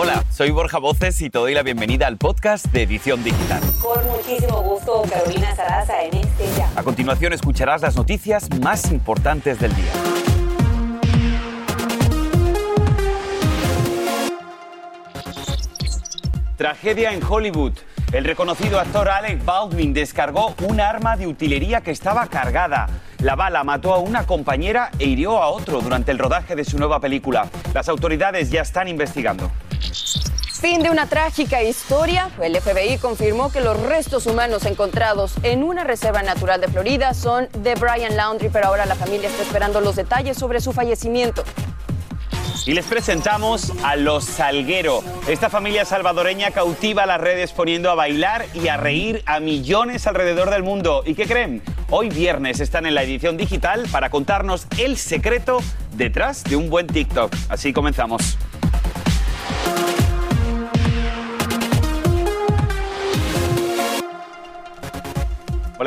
Hola, soy Borja Voces y te doy la bienvenida al podcast de Edición Digital. Con muchísimo gusto, Carolina Sarasa en este ya. A continuación escucharás las noticias más importantes del día. Tragedia en Hollywood. El reconocido actor Alec Baldwin descargó un arma de utilería que estaba cargada. La bala mató a una compañera e hirió a otro durante el rodaje de su nueva película. Las autoridades ya están investigando. Fin de una trágica historia. El FBI confirmó que los restos humanos encontrados en una reserva natural de Florida son de Brian Laundrie, pero ahora la familia está esperando los detalles sobre su fallecimiento. Y les presentamos a Los Salguero. Esta familia salvadoreña cautiva las redes poniendo a bailar y a reír a millones alrededor del mundo. ¿Y qué creen? Hoy viernes están en la edición digital para contarnos el secreto detrás de un buen TikTok. Así comenzamos.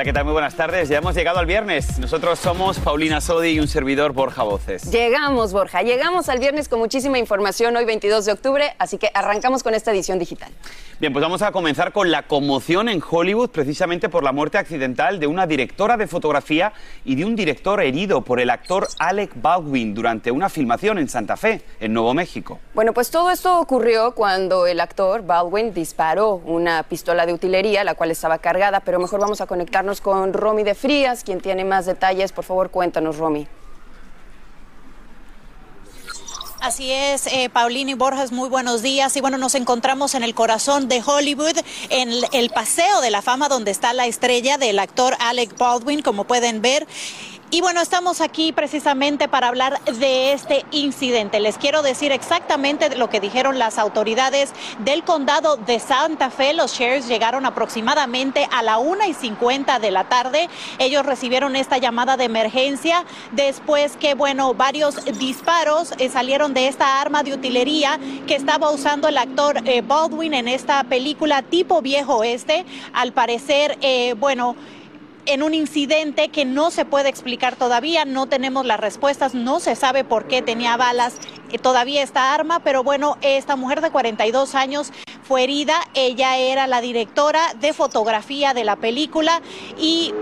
Hola, ¿qué tal? Muy buenas tardes. Ya hemos llegado al viernes. Nosotros somos Paulina Sodi y un servidor Borja Voces. Llegamos, Borja. Llegamos al viernes con muchísima información hoy 22 de octubre, así que arrancamos con esta edición digital. Bien, pues vamos a comenzar con la conmoción en Hollywood precisamente por la muerte accidental de una directora de fotografía y de un director herido por el actor Alec Baldwin durante una filmación en Santa Fe, en Nuevo México. Bueno, pues todo esto ocurrió cuando el actor Baldwin disparó una pistola de utilería, la cual estaba cargada, pero mejor vamos a con Romy de Frías, quien tiene más detalles. Por favor, cuéntanos, Romy. Así es, eh, Paulina y Borjas, muy buenos días. Y bueno, nos encontramos en el corazón de Hollywood, en el Paseo de la Fama, donde está la estrella del actor Alec Baldwin, como pueden ver. Y bueno, estamos aquí precisamente para hablar de este incidente. Les quiero decir exactamente lo que dijeron las autoridades del condado de Santa Fe. Los sheriffs llegaron aproximadamente a la una y 50 de la tarde. Ellos recibieron esta llamada de emergencia después que, bueno, varios disparos eh, salieron de esta arma de utilería que estaba usando el actor eh, Baldwin en esta película tipo viejo este. Al parecer, eh, bueno, en un incidente que no se puede explicar todavía, no tenemos las respuestas, no se sabe por qué tenía balas eh, todavía esta arma, pero bueno, esta mujer de 42 años fue herida, ella era la directora de fotografía de la película y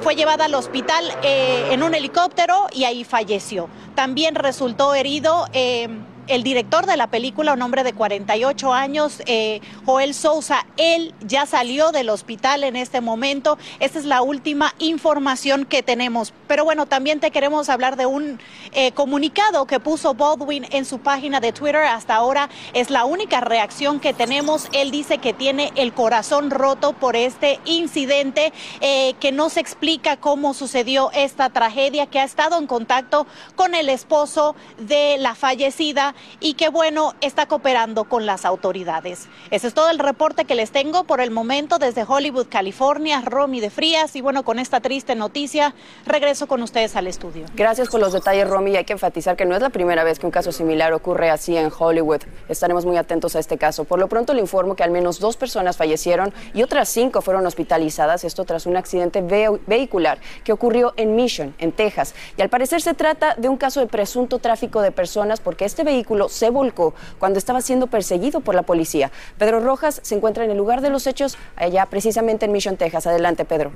fue llevada al hospital eh, en un helicóptero y ahí falleció. También resultó herido. Eh, el director de la película, un hombre de 48 años, eh, Joel Sousa, él ya salió del hospital en este momento. Esta es la última información que tenemos. Pero bueno, también te queremos hablar de un eh, comunicado que puso Baldwin en su página de Twitter. Hasta ahora es la única reacción que tenemos. Él dice que tiene el corazón roto por este incidente, eh, que no se explica cómo sucedió esta tragedia, que ha estado en contacto con el esposo de la fallecida y que bueno, está cooperando con las autoridades. Ese es todo el reporte que les tengo por el momento desde Hollywood, California, Romy de Frías y bueno, con esta triste noticia regreso con ustedes al estudio. Gracias por los detalles, Romy. Hay que enfatizar que no es la primera vez que un caso similar ocurre así en Hollywood. Estaremos muy atentos a este caso. Por lo pronto le informo que al menos dos personas fallecieron y otras cinco fueron hospitalizadas, esto tras un accidente vehicular que ocurrió en Mission, en Texas. Y al parecer se trata de un caso de presunto tráfico de personas porque este vehículo se volcó cuando estaba siendo perseguido por la policía. Pedro Rojas se encuentra en el lugar de los hechos, allá precisamente en Mission, Texas. Adelante, Pedro.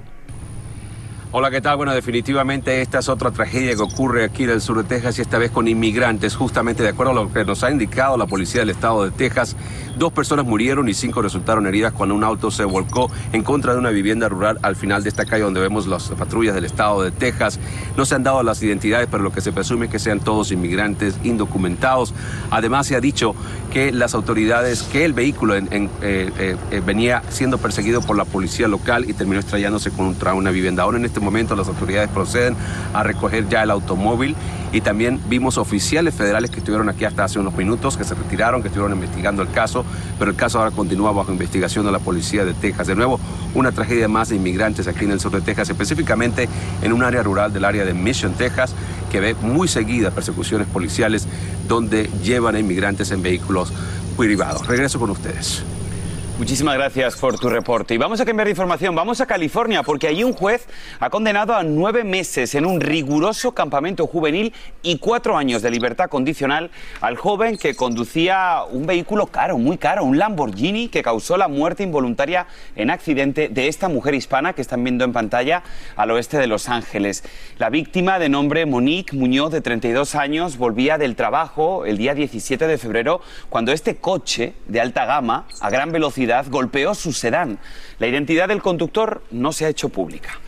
Hola, ¿qué tal? Bueno, definitivamente esta es otra tragedia que ocurre aquí en el sur de Texas y esta vez con inmigrantes. Justamente de acuerdo a lo que nos ha indicado la policía del estado de Texas, dos personas murieron y cinco resultaron heridas cuando un auto se volcó en contra de una vivienda rural al final de esta calle donde vemos las patrullas del estado de Texas. No se han dado las identidades, pero lo que se presume es que sean todos inmigrantes indocumentados. Además, se ha dicho que las autoridades, que el vehículo eh, eh, eh, venía siendo perseguido por la policía local y terminó estrellándose contra una vivienda. Ahora en este momento las autoridades proceden a recoger ya el automóvil y también vimos oficiales federales que estuvieron aquí hasta hace unos minutos, que se retiraron, que estuvieron investigando el caso, pero el caso ahora continúa bajo investigación de la policía de Texas. De nuevo, una tragedia más de inmigrantes aquí en el sur de Texas, específicamente en un área rural del área de Mission, Texas, que ve muy seguidas persecuciones policiales donde llevan a inmigrantes en vehículos privados. Regreso con ustedes. Muchísimas gracias por tu reporte. Y vamos a cambiar de información. Vamos a California porque allí un juez ha condenado a nueve meses en un riguroso campamento juvenil y cuatro años de libertad condicional al joven que conducía un vehículo caro, muy caro, un Lamborghini que causó la muerte involuntaria en accidente de esta mujer hispana que están viendo en pantalla al oeste de Los Ángeles. La víctima de nombre Monique Muñoz, de 32 años, volvía del trabajo el día 17 de febrero cuando este coche de alta gama, a gran velocidad, golpeó su sedán. La identidad del conductor no se ha hecho pública.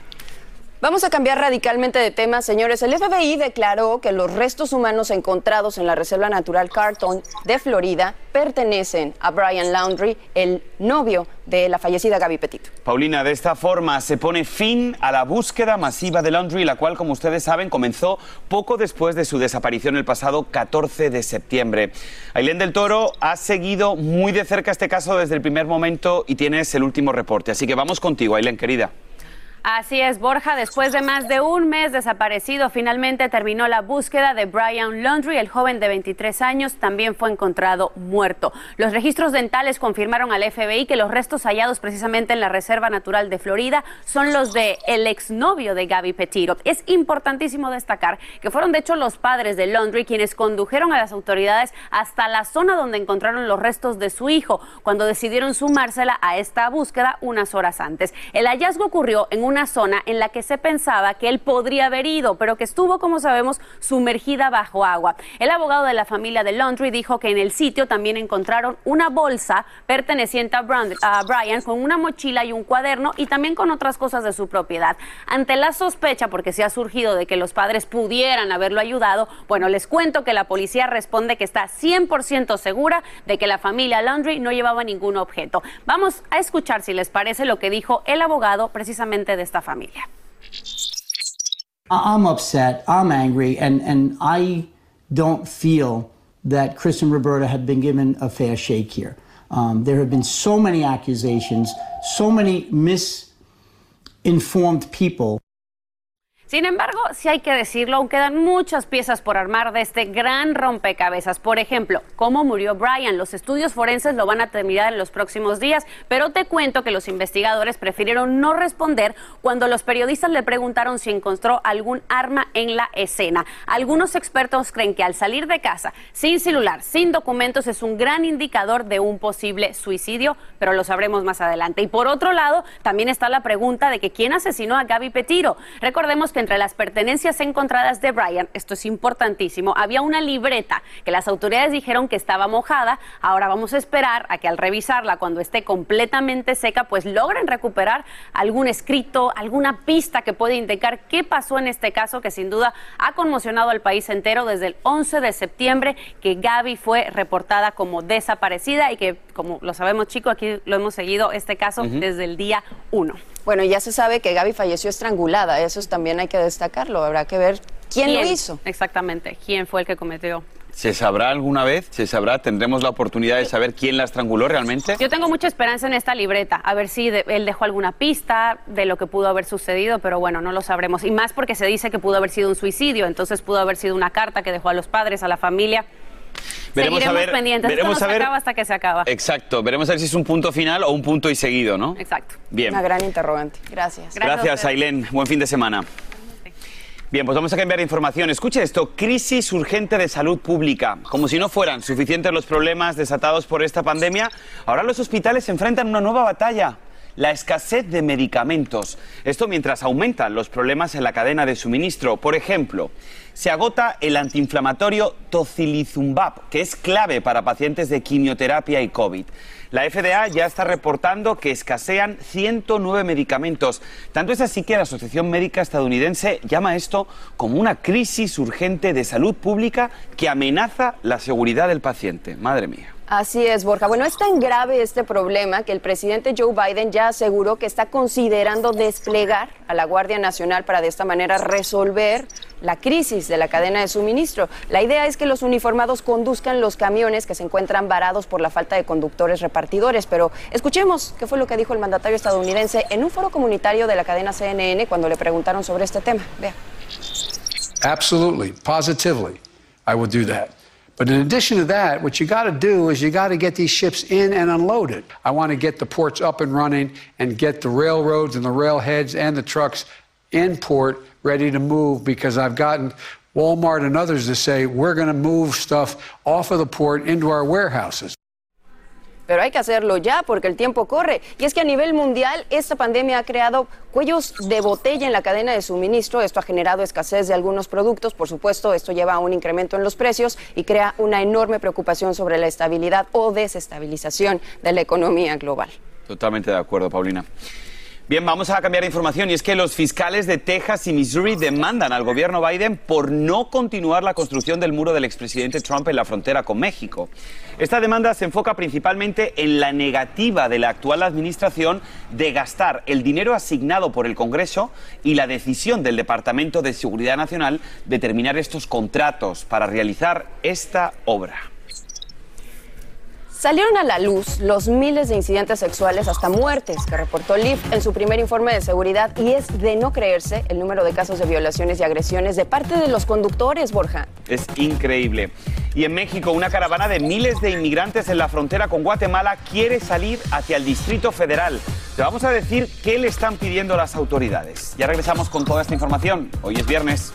Vamos a cambiar radicalmente de tema, señores. El FBI declaró que los restos humanos encontrados en la Reserva Natural Carton de Florida pertenecen a Brian Laundry, el novio de la fallecida Gaby Petito. Paulina, de esta forma se pone fin a la búsqueda masiva de Laundry, la cual, como ustedes saben, comenzó poco después de su desaparición el pasado 14 de septiembre. Ailén del Toro ha seguido muy de cerca este caso desde el primer momento y tienes el último reporte. Así que vamos contigo, Ailén, querida. Así es, Borja. Después de más de un mes desaparecido, finalmente terminó la búsqueda de Brian Laundry. El joven de 23 años también fue encontrado muerto. Los registros dentales confirmaron al FBI que los restos hallados precisamente en la Reserva Natural de Florida son los de el exnovio de Gaby Petito. Es importantísimo destacar que fueron de hecho los padres de Laundry quienes condujeron a las autoridades hasta la zona donde encontraron los restos de su hijo cuando decidieron sumársela a esta búsqueda unas horas antes. El hallazgo ocurrió en un una zona en la que se pensaba que él podría haber ido, pero que estuvo, como sabemos, sumergida bajo agua. El abogado de la familia de Laundry dijo que en el sitio también encontraron una bolsa perteneciente a, Brian con una mochila y un cuaderno y también con otras cosas de su propiedad. Ante la sospecha, porque se ha surgido de que los padres pudieran haberlo ayudado, bueno, les cuento que la policía responde que está 100% segura de que la familia Laundry no llevaba ningún objeto. Vamos a escuchar si les parece lo que dijo el abogado precisamente de esta familia. I'm upset. I'm angry, and and I don't feel that Chris and Roberta have been given a fair shake here. Um, there have been so many accusations, so many misinformed people. Sin embargo, si hay que decirlo, aún quedan muchas piezas por armar de este gran rompecabezas. Por ejemplo, cómo murió Brian. Los estudios forenses lo van a terminar en los próximos días, pero te cuento que los investigadores prefirieron no responder cuando los periodistas le preguntaron si encontró algún arma en la escena. Algunos expertos creen que al salir de casa sin celular, sin documentos, es un gran indicador de un posible suicidio, pero lo sabremos más adelante. Y por otro lado, también está la pregunta de que quién asesinó a Gaby Petiro. Recordemos que entre las pertenencias encontradas de Brian, esto es importantísimo, había una libreta que las autoridades dijeron que estaba mojada. Ahora vamos a esperar a que al revisarla, cuando esté completamente seca, pues logren recuperar algún escrito, alguna pista que puede indicar qué pasó en este caso que sin duda ha conmocionado al país entero desde el 11 de septiembre que Gaby fue reportada como desaparecida y que, como lo sabemos chicos, aquí lo hemos seguido este caso desde el día 1. Bueno, ya se sabe que Gaby falleció estrangulada, eso también hay que destacarlo, habrá que ver quién, lo hizo. Exactamente, quién fue el que cometió. ¿Se sabrá alguna vez? ¿Se sabrá? ¿Tendremos la oportunidad de saber quién la estranguló realmente? Yo tengo mucha esperanza en esta libreta, a ver si él dejó alguna pista de lo que pudo haber sucedido, pero bueno, no lo sabremos. Y más porque se dice que pudo haber sido un suicidio, entonces pudo haber sido una carta que dejó a los padres, a la familia. Veremos Seguiremos a ver, pendientes. veremos Esto no a se ver. acaba hasta que se acaba. Exacto, veremos a ver si es un punto final o un punto y seguido, ¿no? Exacto. Bien. Una gran interrogante. Gracias. Gracias a Gracias. Ailén. Buen fin de semana. Bien, pues vamos a cambiar de información. Escuche esto, crisis urgente de salud pública. Como si no fueran suficientes los problemas desatados por esta pandemia, ahora los hospitales se enfrentan a una nueva batalla. La escasez de medicamentos. Esto mientras aumentan los problemas en la cadena de suministro. Por ejemplo, se agota el antiinflamatorio tocilizumab, que es clave para pacientes de quimioterapia y COVID. La FDA ya está reportando que escasean 109 medicamentos. Tanto es así que la Asociación Médica Estadounidense llama esto como una crisis urgente de salud pública que amenaza la seguridad del paciente. Madre mía. Así es, Borja. Bueno, es tan grave este problema que el presidente Joe Biden ya aseguró que está considerando desplegar a la Guardia Nacional para de esta manera resolver la crisis de la cadena de suministro. La idea es que los uniformados conduzcan los camiones que se encuentran varados por la falta de conductores repartidores. Pero escuchemos qué fue lo que dijo el mandatario estadounidense en un foro comunitario de la cadena CNN cuando le preguntaron sobre este tema. Vea. Absolutely, positively, I will do that. But in addition to that, what you got to do is you got to get these ships in and unloaded. I want to get the ports up and running and get the railroads and the railheads and the trucks in port ready to move because I've gotten Walmart and others to say we're going to move stuff off of the port into our warehouses. Pero hay que hacerlo ya porque el tiempo corre. Y es que a nivel mundial esta pandemia ha creado cuellos de botella en la cadena de suministro. Esto ha generado escasez de algunos productos. Por supuesto, esto lleva a un incremento en los precios y crea una enorme preocupación sobre la estabilidad o desestabilización de la economía global. Totalmente de acuerdo, Paulina. Bien, vamos a cambiar de información y es que los fiscales de Texas y Missouri demandan al gobierno Biden por no continuar la construcción del muro del expresidente Trump en la frontera con México. Esta demanda se enfoca principalmente en la negativa de la actual administración de gastar el dinero asignado por el Congreso y la decisión del Departamento de Seguridad Nacional de terminar estos contratos para realizar esta obra. Salieron a la luz los miles de incidentes sexuales hasta muertes que reportó LIF en su primer informe de seguridad y es de no creerse el número de casos de violaciones y agresiones de parte de los conductores, Borja. Es increíble. Y en México, una caravana de miles de inmigrantes en la frontera con Guatemala quiere salir hacia el Distrito Federal. Te vamos a decir qué le están pidiendo las autoridades. Ya regresamos con toda esta información. Hoy es viernes.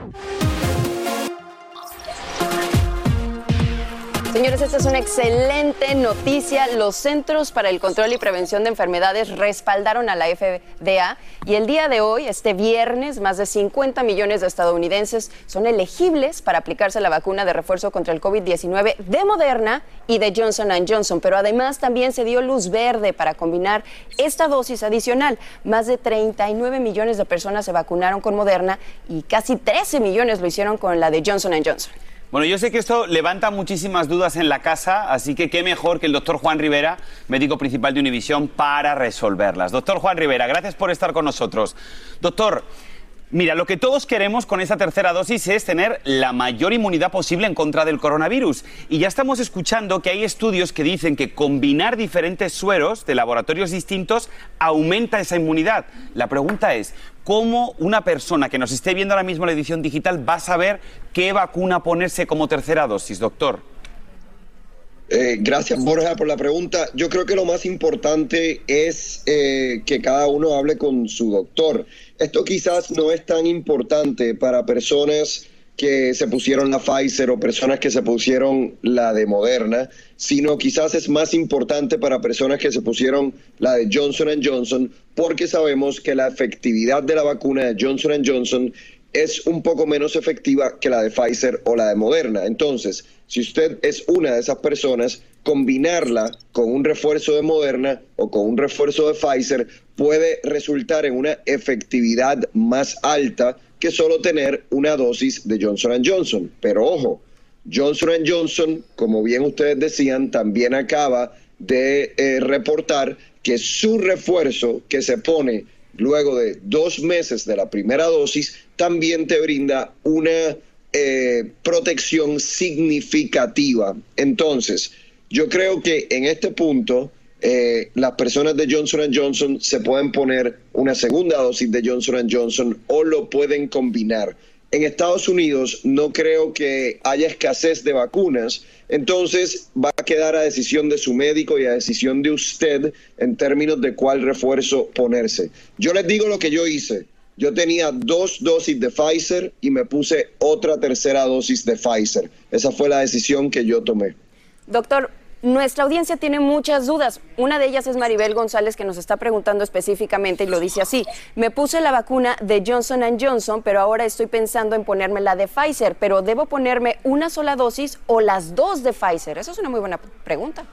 Señores, esta es una excelente noticia. Los Centros para el Control y Prevención de Enfermedades respaldaron a la FDA y el día de hoy, este viernes, más de 50 millones de estadounidenses son elegibles para aplicarse la vacuna de refuerzo contra el COVID-19 de Moderna y de Johnson Johnson. Pero además también se dio luz verde para combinar esta dosis adicional. Más de 39 millones de personas se vacunaron con Moderna y casi 13 millones lo hicieron con la de Johnson Johnson. Bueno, yo sé que esto levanta muchísimas dudas en la casa, así que qué mejor que el doctor Juan Rivera, médico principal de Univisión, para resolverlas. Doctor Juan Rivera, gracias por estar con nosotros. Doctor, Mira, lo que todos queremos con esa tercera dosis es tener la mayor inmunidad posible en contra del coronavirus. Y ya estamos escuchando que hay estudios que dicen que combinar diferentes sueros de laboratorios distintos aumenta esa inmunidad. La pregunta es, ¿cómo una persona que nos esté viendo ahora mismo la edición digital va a saber qué vacuna ponerse como tercera dosis, doctor? Eh, gracias, Borja, por la pregunta. Yo creo que lo más importante es eh, que cada uno hable con su doctor. Esto quizás no es tan importante para personas que se pusieron la Pfizer o personas que se pusieron la de Moderna, sino quizás es más importante para personas que se pusieron la de Johnson Johnson, porque sabemos que la efectividad de la vacuna de Johnson Johnson es un poco menos efectiva que la de Pfizer o la de Moderna. Entonces, si usted es una de esas personas, combinarla con un refuerzo de Moderna o con un refuerzo de Pfizer puede resultar en una efectividad más alta que solo tener una dosis de Johnson Johnson. Pero ojo, Johnson Johnson, como bien ustedes decían, también acaba de eh, reportar que su refuerzo que se pone luego de dos meses de la primera dosis, también te brinda una eh, protección significativa. Entonces, yo creo que en este punto eh, las personas de Johnson Johnson se pueden poner una segunda dosis de Johnson Johnson o lo pueden combinar. En Estados Unidos no creo que haya escasez de vacunas, entonces va a quedar a decisión de su médico y a decisión de usted en términos de cuál refuerzo ponerse. Yo les digo lo que yo hice. Yo tenía dos dosis de Pfizer y me puse otra tercera dosis de Pfizer. Esa fue la decisión que yo tomé. Doctor, nuestra audiencia tiene muchas dudas. Una de ellas es Maribel González que nos está preguntando específicamente y lo dice así. Me puse la vacuna de Johnson Johnson, pero ahora estoy pensando en ponerme la de Pfizer, pero ¿debo ponerme una sola dosis o las dos de Pfizer? Esa es una muy buena pregunta.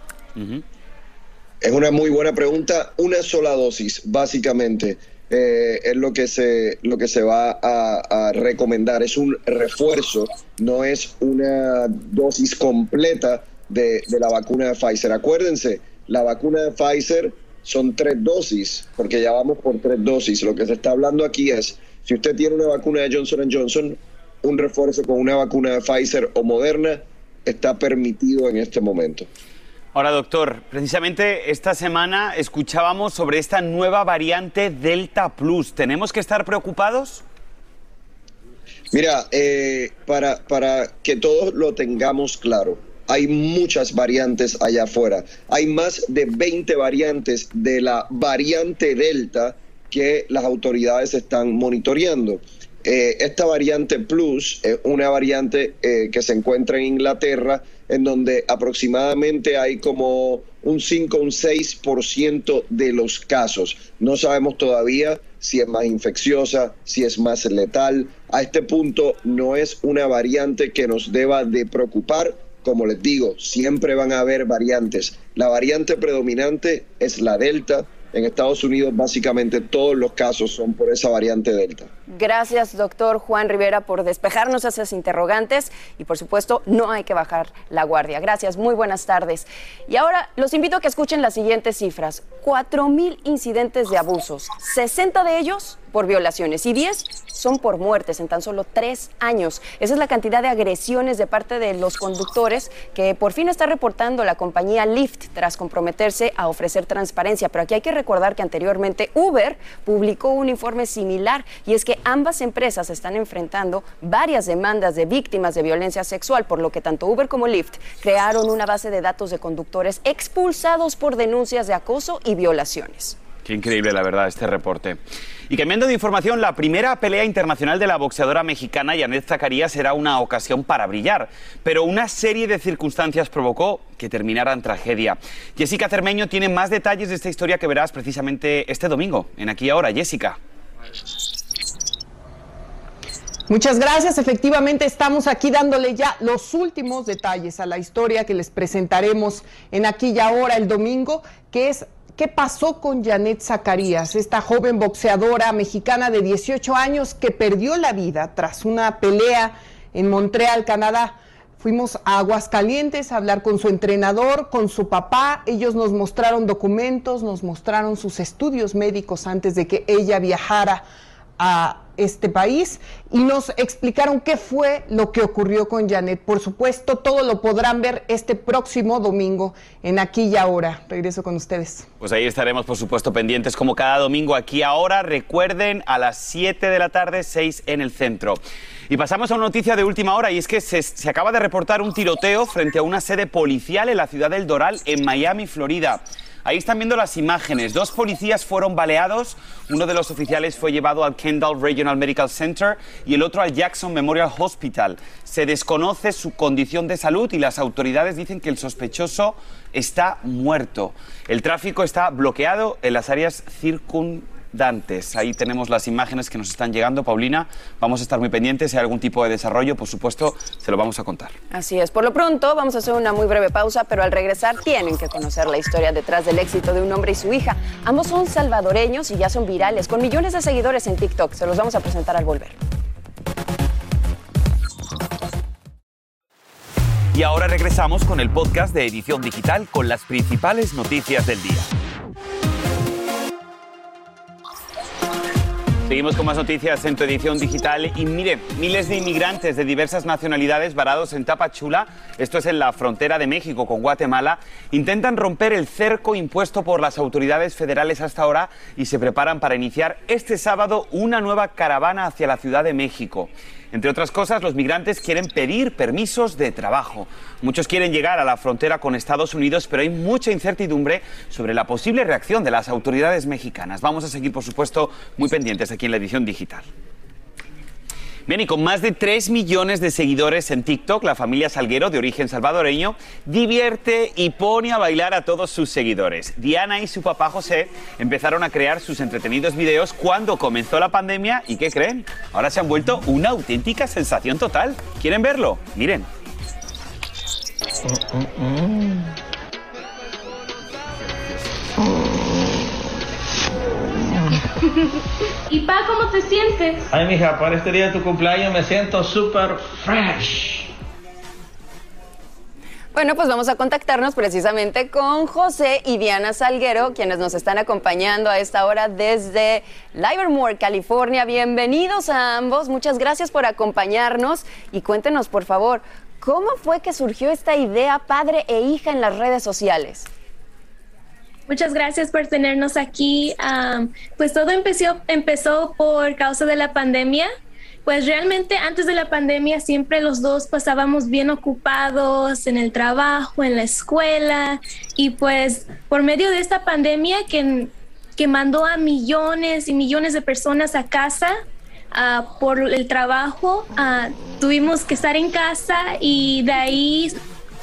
Es una muy buena pregunta. Una sola dosis, básicamente. Eh, es lo que se lo que se va a, a, recomendar es un refuerzo no es una dosis completa de, la vacuna de Pfizer. Acuérdense, la vacuna de Pfizer son tres dosis, porque ya vamos por tres dosis. Lo que se está hablando aquí es, si usted tiene una vacuna de Johnson Johnson, un refuerzo con una vacuna de Pfizer o Moderna está permitido en este momento. Ahora, doctor, precisamente esta semana escuchábamos sobre esta nueva variante Delta Plus. ¿Tenemos que estar preocupados? Mira, eh, para, para que todos lo tengamos claro, hay muchas variantes allá afuera. Hay más de 20 variantes de la variante Delta que las autoridades están monitoreando. Eh, esta variante Plus es una variante eh, que se encuentra en Inglaterra, en donde aproximadamente hay como un 5 un 6% de los casos. No sabemos todavía si es más infecciosa, si es más letal. A este punto no es una variante que nos deba de preocupar. Como les digo, siempre van a haber variantes. La variante predominante es la Delta, en Estados Unidos básicamente todos los casos son por esa variante Delta. Gracias, doctor Juan Rivera, por despejarnos esas interrogantes y, por supuesto, no hay que bajar la guardia. Gracias, muy buenas tardes. Y ahora los invito a que escuchen las siguientes cifras. 4.000 incidentes de abusos, 60 de ellos por violaciones y 10 son por muertes en tan solo tres años. Esa es la cantidad de agresiones de parte de los conductores que por fin está reportando la compañía Lyft tras comprometerse a ofrecer transparencia. Pero aquí hay que recordar que anteriormente Uber publicó un informe similar y es que ambas empresas están enfrentando varias demandas de víctimas de violencia sexual, por lo que tanto Uber como Lyft crearon una base de datos de conductores expulsados por denuncias de acoso y violaciones. Qué increíble, la verdad, este reporte. Y cambiando de información, la primera pelea internacional de la boxeadora mexicana Janet Zacarías será una ocasión para brillar, pero una serie de circunstancias provocó que terminara en tragedia. Jessica Cermeño tiene más detalles de esta historia que verás precisamente este domingo, en Aquí Ahora. Jessica. Muchas gracias. Efectivamente, estamos aquí dándole ya los últimos detalles a la historia que les presentaremos en Aquí y Ahora el domingo, que es ¿Qué pasó con Janet Zacarías, esta joven boxeadora mexicana de 18 años que perdió la vida tras una pelea en Montreal, Canadá? Fuimos a Aguascalientes a hablar con su entrenador, con su papá. Ellos nos mostraron documentos, nos mostraron sus estudios médicos antes de que ella viajara a este país y nos explicaron qué fue lo que ocurrió con Janet. Por supuesto, todo lo podrán ver este próximo domingo en Aquí y Ahora. Regreso con ustedes. Pues ahí estaremos, por supuesto, pendientes como cada domingo aquí ahora. Recuerden, a las 7 de la tarde, 6 en el centro. Y pasamos a una noticia de última hora y es que se, se acaba de reportar un tiroteo frente a una sede policial en la ciudad del Doral, en Miami, Florida. Ahí están viendo las imágenes. Dos policías fueron baleados. Uno de los oficiales fue llevado al Kendall Regional Medical Center y el otro al Jackson Memorial Hospital. Se desconoce su condición de salud y las autoridades dicen que el sospechoso está muerto. El tráfico está bloqueado en las áreas circun Dantes. Ahí tenemos las imágenes que nos están llegando. Paulina, vamos a estar muy pendientes. Si hay algún tipo de desarrollo, por supuesto, se lo vamos a contar. Así es. Por lo pronto, vamos a hacer una muy breve pausa, pero al regresar tienen que conocer la historia detrás del éxito de un hombre y su hija. Ambos son salvadoreños y ya son virales, con millones de seguidores en TikTok. Se los vamos a presentar al volver. Y ahora regresamos con el podcast de Edición Digital con las principales noticias del día. Seguimos con más noticias en tu edición digital y mire, miles de inmigrantes de diversas nacionalidades varados en Tapachula, esto es en la frontera de México con Guatemala, intentan romper el cerco impuesto por las autoridades federales hasta ahora y se preparan para iniciar este sábado una nueva caravana hacia la Ciudad de México. Entre otras cosas, los migrantes quieren pedir permisos de trabajo. Muchos quieren llegar a la frontera con Estados Unidos, pero hay mucha incertidumbre sobre la posible reacción de las autoridades mexicanas. Vamos a seguir, por supuesto, muy pendientes aquí en la edición digital. Bien, y con más de 3 millones de seguidores en TikTok, la familia Salguero, de origen salvadoreño, divierte y pone a bailar a todos sus seguidores. Diana y su papá José empezaron a crear sus entretenidos videos cuando comenzó la pandemia y ¿qué creen? Ahora se han vuelto una auténtica sensación total. ¿Quieren verlo? Miren. ¿Y pa, cómo te sientes? Ay, mija, para este día de tu cumpleaños me siento súper fresh. Bueno, pues vamos a contactarnos precisamente con José y Diana Salguero, quienes nos están acompañando a esta hora desde Livermore, California. Bienvenidos a ambos, muchas gracias por acompañarnos y cuéntenos, por favor, ¿Cómo fue que surgió esta idea padre e hija en las redes sociales? Muchas gracias por tenernos aquí. Pues todo empezó, empezó por causa de la pandemia. Pues realmente antes de la pandemia siempre los dos pasábamos bien ocupados en el trabajo, en la escuela y pues por medio de esta pandemia que, que mandó a millones y millones de personas a casa, uh, por el trabajo, uh, tuvimos que estar en casa y de ahí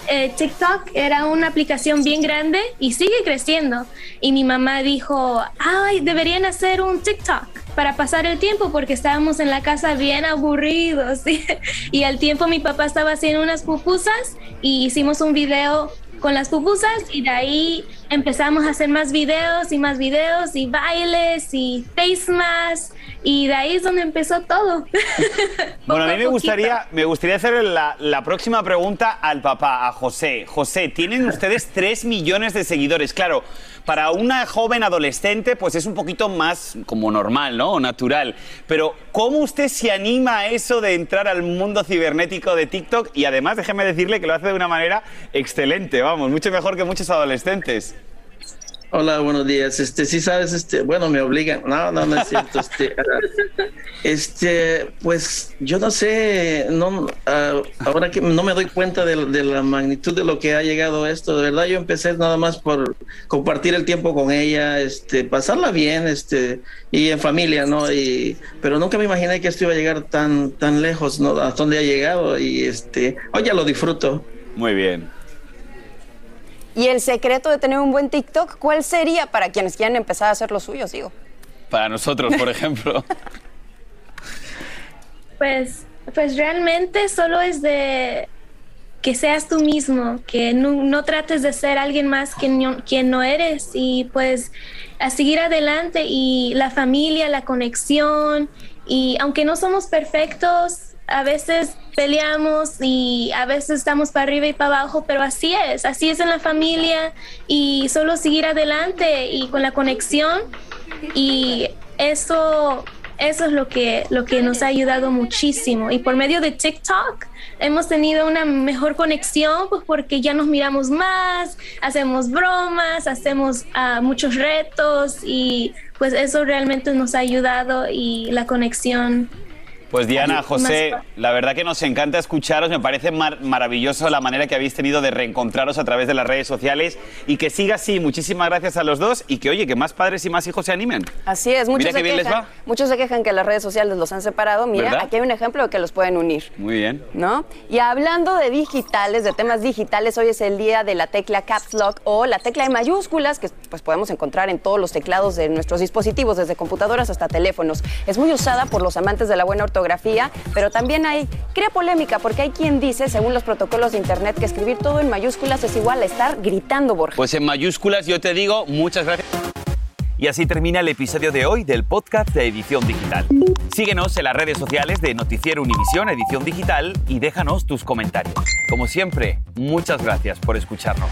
eh, TikTok era una aplicación bien grande y sigue creciendo. Y mi mamá dijo, ay, deberían hacer un TikTok para pasar el tiempo porque estábamos en la casa bien aburridos. y al tiempo mi papá estaba haciendo unas pupusas y hicimos un video con las pupusas y de ahí empezamos a hacer más videos y más videos y bailes y face masks y de ahí es donde empezó todo. bueno, a mí me gustaría, me gustaría hacer la, la, próxima pregunta al papá, a José. José, tienen ustedes 3 millones de seguidores. Claro, para una joven adolescente, pues es un poquito más como normal, ¿no? O natural. Pero, ¿cómo usted se anima a eso de entrar al mundo cibernético de TikTok? Y además, déjeme decirle que lo hace de una manera excelente, vamos, mucho mejor que muchos adolescentes. Hola, buenos días. Este, sí sabes, este, bueno, me obligan. No, no, no es cierto. Este, este pues yo no sé, no, ah, ahora que no me doy cuenta de, la magnitud de lo que ha llegado esto. De verdad, yo empecé nada más por compartir el tiempo con ella, este, pasarla bien, este, y en familia, ¿no? Y, pero nunca me imaginé que esto iba a llegar tan, tan lejos, ¿no? Hasta donde ha llegado y este, hoy ya lo disfruto. Muy bien. Y el secreto de tener un buen TikTok, ¿cuál sería para quienes quieran empezar a hacer lo suyo, digo? Para nosotros, por ejemplo. pues, pues realmente solo es de que seas tú mismo, que no, trates de ser alguien más que quien no eres y pues a seguir adelante y la familia, la conexión y aunque no somos perfectos, a veces peleamos y a veces estamos para arriba y para abajo, pero así es, así es en la familia y solo seguir adelante y con la conexión. Y eso eso es lo que lo que nos ha ayudado muchísimo. Y por medio de TikTok hemos tenido una mejor conexión pues porque ya nos miramos más, hacemos bromas, hacemos uh, muchos retos y pues eso realmente nos ha ayudado y la conexión pues Diana, José, la verdad que nos encanta escucharos, me parece maravilloso la manera que habéis tenido de reencontraros a través de las redes sociales y que siga así. Muchísimas gracias a los dos y que oye, que más padres y más hijos se animen. Así es, muchos, se, quejan, muchos se quejan que las redes sociales los han separado. Mira, aquí hay un ejemplo de que los pueden unir. Muy bien. ¿No? Y hablando de digitales, de temas digitales, hoy es el día de la tecla Caps Lock o la tecla de mayúsculas que pues podemos encontrar en todos los teclados de nuestros dispositivos, desde computadoras hasta teléfonos. Es muy usada por los amantes de la buena pero también hay, crea polémica porque hay quien dice, según los protocolos de Internet, que escribir todo en mayúsculas es igual a estar gritando, Borja. Pues en mayúsculas yo te digo, muchas gracias. Y así termina el episodio de hoy del podcast de Edición Digital. Síguenos en las redes sociales de Noticiero Univisión Edición Digital y déjanos tus comentarios. Como siempre, muchas gracias por escucharnos.